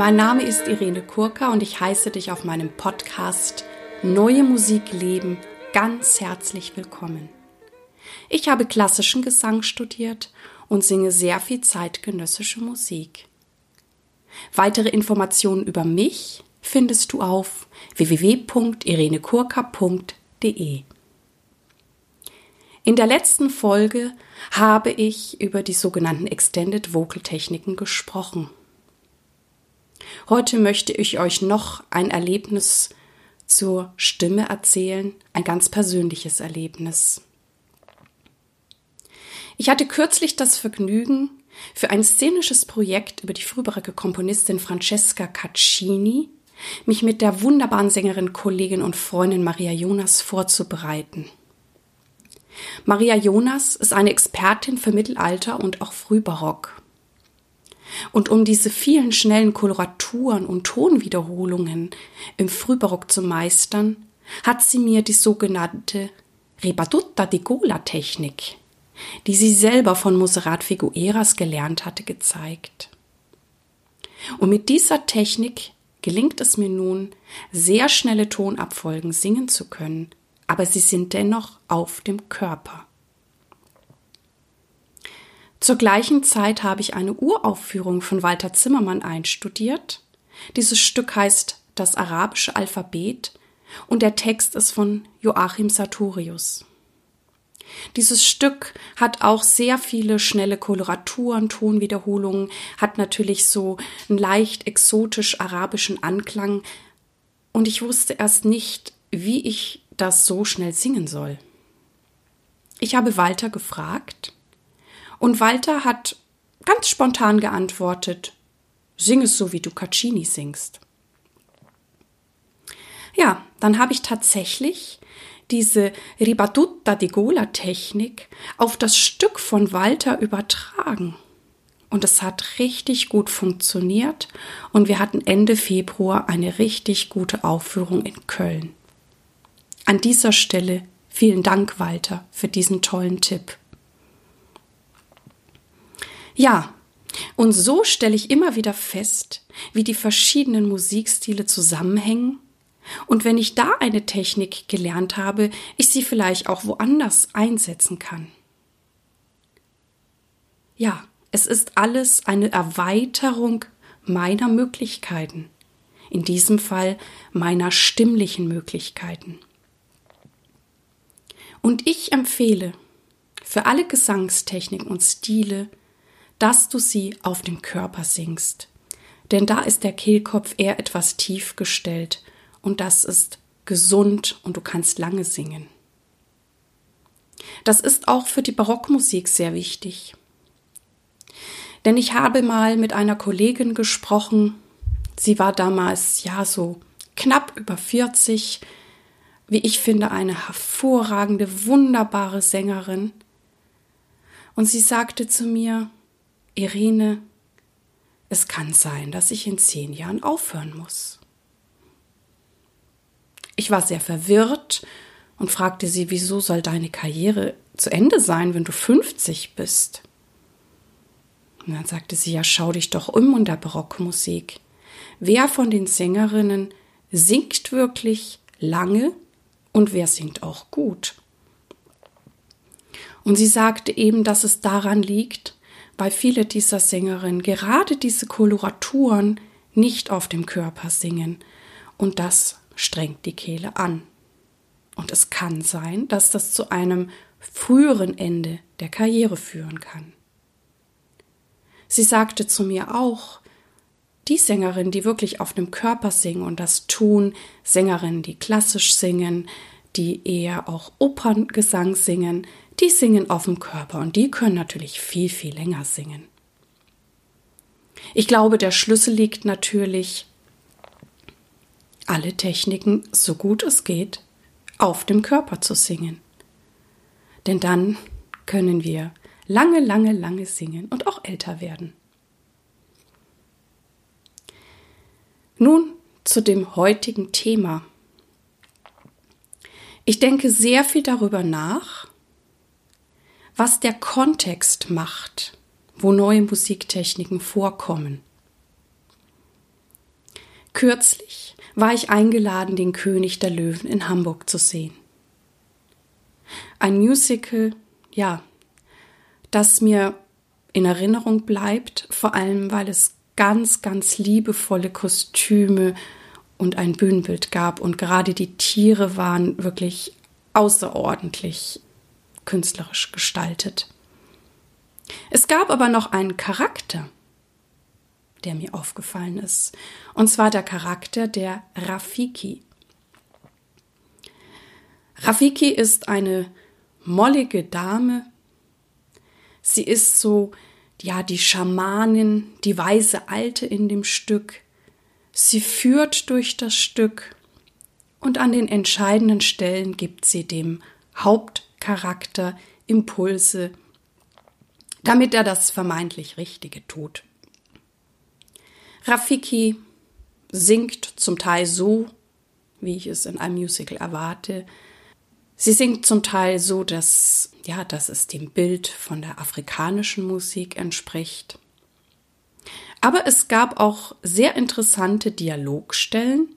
Mein Name ist Irene Kurka und ich heiße dich auf meinem Podcast Neue Musik leben ganz herzlich willkommen. Ich habe klassischen Gesang studiert und singe sehr viel zeitgenössische Musik. Weitere Informationen über mich findest du auf www.irenekurka.de. In der letzten Folge habe ich über die sogenannten Extended Vocal Techniken gesprochen. Heute möchte ich euch noch ein Erlebnis zur Stimme erzählen, ein ganz persönliches Erlebnis. Ich hatte kürzlich das Vergnügen, für ein szenisches Projekt über die frühbarige Komponistin Francesca Caccini mich mit der wunderbaren Sängerin, Kollegin und Freundin Maria Jonas vorzubereiten. Maria Jonas ist eine Expertin für Mittelalter und auch Frühbarock. Und um diese vielen schnellen Koloraturen und Tonwiederholungen im Frühbarock zu meistern, hat sie mir die sogenannte Rebadutta di Gola Technik, die sie selber von Monserrat Figueras gelernt hatte, gezeigt. Und mit dieser Technik gelingt es mir nun, sehr schnelle Tonabfolgen singen zu können, aber sie sind dennoch auf dem Körper. Zur gleichen Zeit habe ich eine Uraufführung von Walter Zimmermann einstudiert. Dieses Stück heißt Das arabische Alphabet und der Text ist von Joachim Sartorius. Dieses Stück hat auch sehr viele schnelle Koloraturen, Tonwiederholungen, hat natürlich so einen leicht exotisch arabischen Anklang und ich wusste erst nicht, wie ich das so schnell singen soll. Ich habe Walter gefragt und Walter hat ganz spontan geantwortet, sing es so, wie du Caccini singst. Ja, dann habe ich tatsächlich diese Ribatutta di Gola Technik auf das Stück von Walter übertragen. Und es hat richtig gut funktioniert und wir hatten Ende Februar eine richtig gute Aufführung in Köln. An dieser Stelle vielen Dank, Walter, für diesen tollen Tipp. Ja, und so stelle ich immer wieder fest, wie die verschiedenen Musikstile zusammenhängen. Und wenn ich da eine Technik gelernt habe, ich sie vielleicht auch woanders einsetzen kann. Ja, es ist alles eine Erweiterung meiner Möglichkeiten. In diesem Fall meiner stimmlichen Möglichkeiten. Und ich empfehle für alle Gesangstechniken und Stile dass du sie auf dem Körper singst. Denn da ist der Kehlkopf eher etwas tief gestellt und das ist gesund und du kannst lange singen. Das ist auch für die Barockmusik sehr wichtig. Denn ich habe mal mit einer Kollegin gesprochen, sie war damals ja so knapp über 40, wie ich finde, eine hervorragende, wunderbare Sängerin. Und sie sagte zu mir, Irene, es kann sein, dass ich in zehn Jahren aufhören muss. Ich war sehr verwirrt und fragte sie, wieso soll deine Karriere zu Ende sein, wenn du 50 bist? Und dann sagte sie, ja, schau dich doch um in der Barockmusik. Wer von den Sängerinnen singt wirklich lange und wer singt auch gut? Und sie sagte eben, dass es daran liegt, weil viele dieser Sängerinnen gerade diese Koloraturen nicht auf dem Körper singen und das strengt die Kehle an. Und es kann sein, dass das zu einem früheren Ende der Karriere führen kann. Sie sagte zu mir auch, die Sängerinnen, die wirklich auf dem Körper singen und das tun, Sängerinnen, die klassisch singen, die eher auch Operngesang singen, die singen auf dem Körper und die können natürlich viel, viel länger singen. Ich glaube, der Schlüssel liegt natürlich, alle Techniken, so gut es geht, auf dem Körper zu singen. Denn dann können wir lange, lange, lange singen und auch älter werden. Nun zu dem heutigen Thema. Ich denke sehr viel darüber nach, was der Kontext macht, wo neue Musiktechniken vorkommen. Kürzlich war ich eingeladen, den König der Löwen in Hamburg zu sehen. Ein Musical, ja, das mir in Erinnerung bleibt, vor allem weil es ganz, ganz liebevolle Kostüme und ein Bühnenbild gab und gerade die Tiere waren wirklich außerordentlich künstlerisch gestaltet. Es gab aber noch einen Charakter, der mir aufgefallen ist, und zwar der Charakter der Rafiki. Rafiki ist eine mollige Dame. Sie ist so, ja, die Schamanin, die weise Alte in dem Stück. Sie führt durch das Stück und an den entscheidenden Stellen gibt sie dem Hauptcharakter Impulse, damit er das vermeintlich Richtige tut. Rafiki singt zum Teil so, wie ich es in einem Musical erwarte. Sie singt zum Teil so, dass, ja, dass es dem Bild von der afrikanischen Musik entspricht. Aber es gab auch sehr interessante Dialogstellen,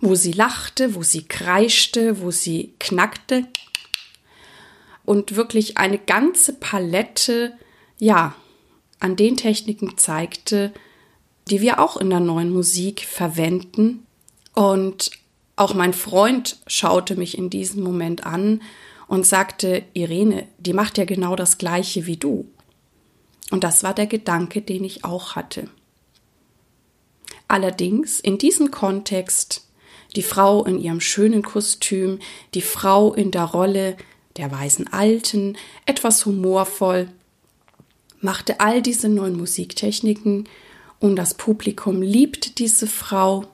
wo sie lachte, wo sie kreischte, wo sie knackte und wirklich eine ganze Palette, ja, an den Techniken zeigte, die wir auch in der neuen Musik verwenden. Und auch mein Freund schaute mich in diesem Moment an und sagte, Irene, die macht ja genau das gleiche wie du. Und das war der Gedanke, den ich auch hatte. Allerdings in diesem Kontext die Frau in ihrem schönen Kostüm, die Frau in der Rolle der weisen Alten, etwas humorvoll, machte all diese neuen Musiktechniken und das Publikum liebte diese Frau.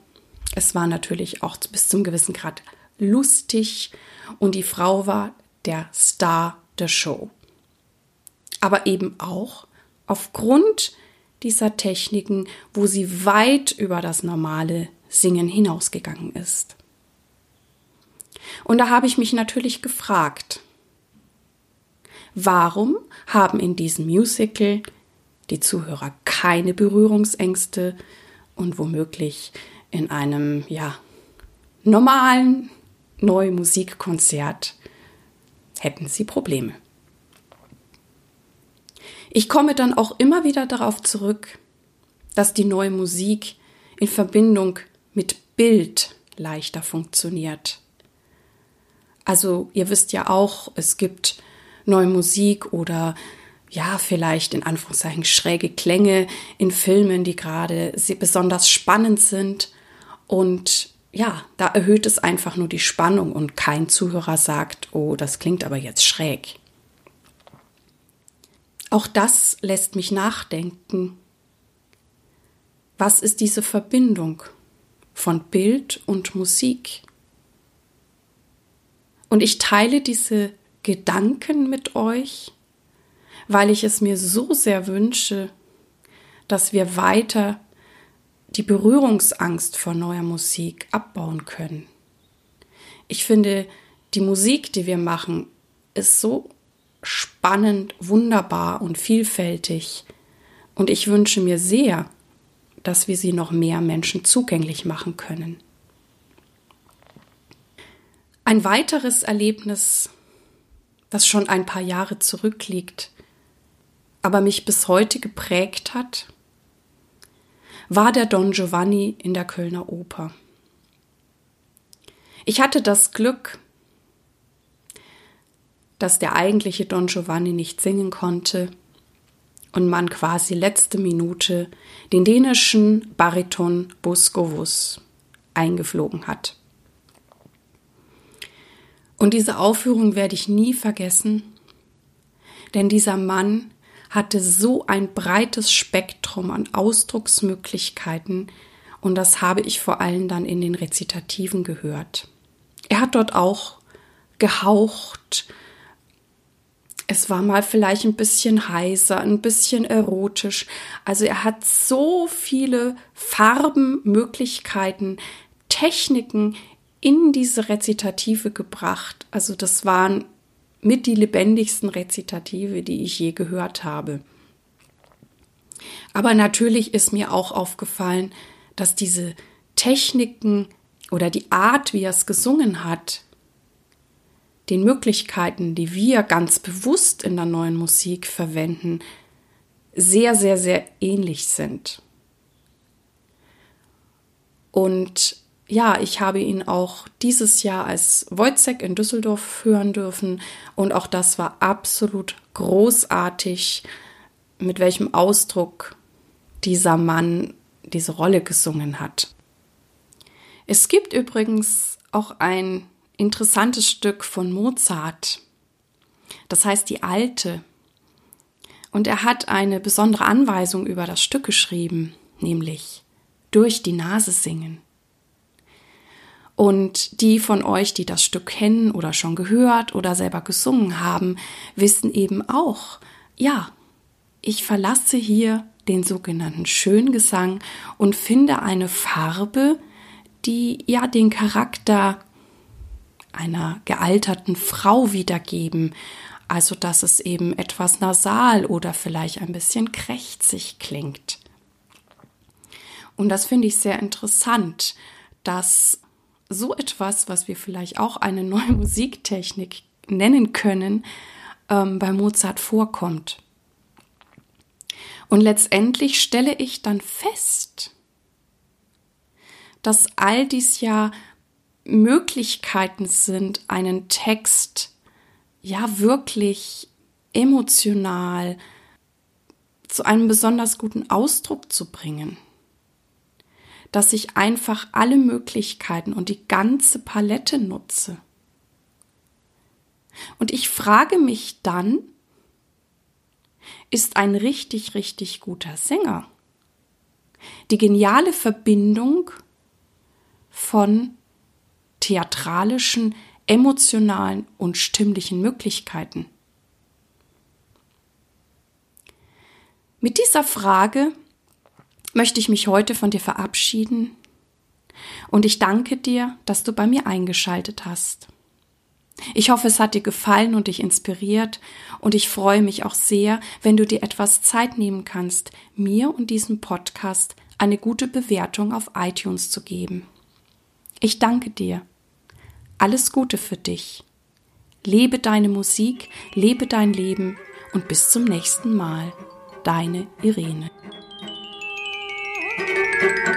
Es war natürlich auch bis zum gewissen Grad lustig und die Frau war der Star der Show. Aber eben auch aufgrund dieser Techniken, wo sie weit über das normale Singen hinausgegangen ist. Und da habe ich mich natürlich gefragt, warum haben in diesem Musical die Zuhörer keine Berührungsängste und womöglich in einem, ja, normalen Neumusikkonzert hätten sie Probleme. Ich komme dann auch immer wieder darauf zurück, dass die neue Musik in Verbindung mit Bild leichter funktioniert. Also ihr wisst ja auch, es gibt neue Musik oder ja, vielleicht in Anführungszeichen schräge Klänge in Filmen, die gerade besonders spannend sind. Und ja, da erhöht es einfach nur die Spannung und kein Zuhörer sagt, oh, das klingt aber jetzt schräg. Auch das lässt mich nachdenken. Was ist diese Verbindung von Bild und Musik? Und ich teile diese Gedanken mit euch, weil ich es mir so sehr wünsche, dass wir weiter die Berührungsangst vor neuer Musik abbauen können. Ich finde, die Musik, die wir machen, ist so spannend, wunderbar und vielfältig. Und ich wünsche mir sehr, dass wir sie noch mehr Menschen zugänglich machen können. Ein weiteres Erlebnis, das schon ein paar Jahre zurückliegt, aber mich bis heute geprägt hat, war der Don Giovanni in der Kölner Oper. Ich hatte das Glück, dass der eigentliche Don Giovanni nicht singen konnte und man quasi letzte Minute den dänischen Bariton Buskovus eingeflogen hat. Und diese Aufführung werde ich nie vergessen, denn dieser Mann hatte so ein breites Spektrum an Ausdrucksmöglichkeiten und das habe ich vor allem dann in den Rezitativen gehört. Er hat dort auch gehaucht. Es war mal vielleicht ein bisschen heiser, ein bisschen erotisch. Also er hat so viele Farben, Möglichkeiten, Techniken in diese Rezitative gebracht. Also das waren mit die lebendigsten Rezitative, die ich je gehört habe. Aber natürlich ist mir auch aufgefallen, dass diese Techniken oder die Art, wie er es gesungen hat, den Möglichkeiten, die wir ganz bewusst in der neuen Musik verwenden, sehr, sehr, sehr ähnlich sind. Und ja, ich habe ihn auch dieses Jahr als Wojciech in Düsseldorf hören dürfen und auch das war absolut großartig, mit welchem Ausdruck dieser Mann diese Rolle gesungen hat. Es gibt übrigens auch ein interessantes Stück von Mozart. Das heißt die Alte. Und er hat eine besondere Anweisung über das Stück geschrieben, nämlich durch die Nase singen. Und die von euch, die das Stück kennen oder schon gehört oder selber gesungen haben, wissen eben auch, ja, ich verlasse hier den sogenannten Schöngesang und finde eine Farbe, die ja den Charakter einer gealterten Frau wiedergeben, also dass es eben etwas nasal oder vielleicht ein bisschen krächzig klingt. Und das finde ich sehr interessant, dass so etwas, was wir vielleicht auch eine neue Musiktechnik nennen können, ähm, bei Mozart vorkommt. Und letztendlich stelle ich dann fest, dass all dies ja Möglichkeiten sind, einen Text ja wirklich emotional zu einem besonders guten Ausdruck zu bringen. Dass ich einfach alle Möglichkeiten und die ganze Palette nutze. Und ich frage mich dann, ist ein richtig, richtig guter Sänger. Die geniale Verbindung von theatralischen, emotionalen und stimmlichen Möglichkeiten. Mit dieser Frage möchte ich mich heute von dir verabschieden und ich danke dir, dass du bei mir eingeschaltet hast. Ich hoffe, es hat dir gefallen und dich inspiriert und ich freue mich auch sehr, wenn du dir etwas Zeit nehmen kannst, mir und diesem Podcast eine gute Bewertung auf iTunes zu geben. Ich danke dir. Alles Gute für dich. Lebe deine Musik, lebe dein Leben und bis zum nächsten Mal. Deine Irene. Thank you.